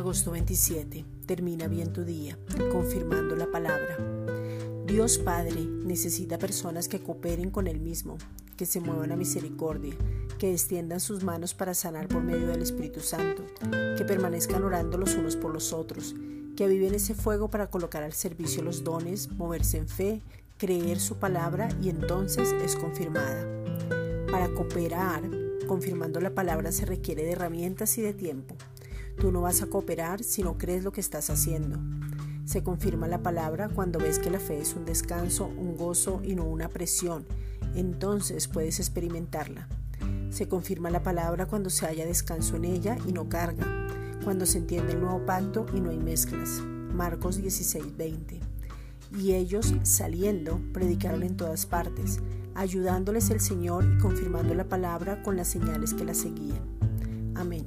Agosto 27. Termina bien tu día, confirmando la palabra. Dios Padre necesita personas que cooperen con Él mismo, que se muevan a misericordia, que extiendan sus manos para sanar por medio del Espíritu Santo, que permanezcan orando los unos por los otros, que viven ese fuego para colocar al servicio los dones, moverse en fe, creer su palabra y entonces es confirmada. Para cooperar, confirmando la palabra se requiere de herramientas y de tiempo. Tú no vas a cooperar si no crees lo que estás haciendo. Se confirma la palabra cuando ves que la fe es un descanso, un gozo y no una presión. Entonces puedes experimentarla. Se confirma la palabra cuando se haya descanso en ella y no carga, cuando se entiende el nuevo pacto y no hay mezclas. Marcos 16:20. Y ellos, saliendo, predicaron en todas partes, ayudándoles el Señor y confirmando la palabra con las señales que la seguían. Amén.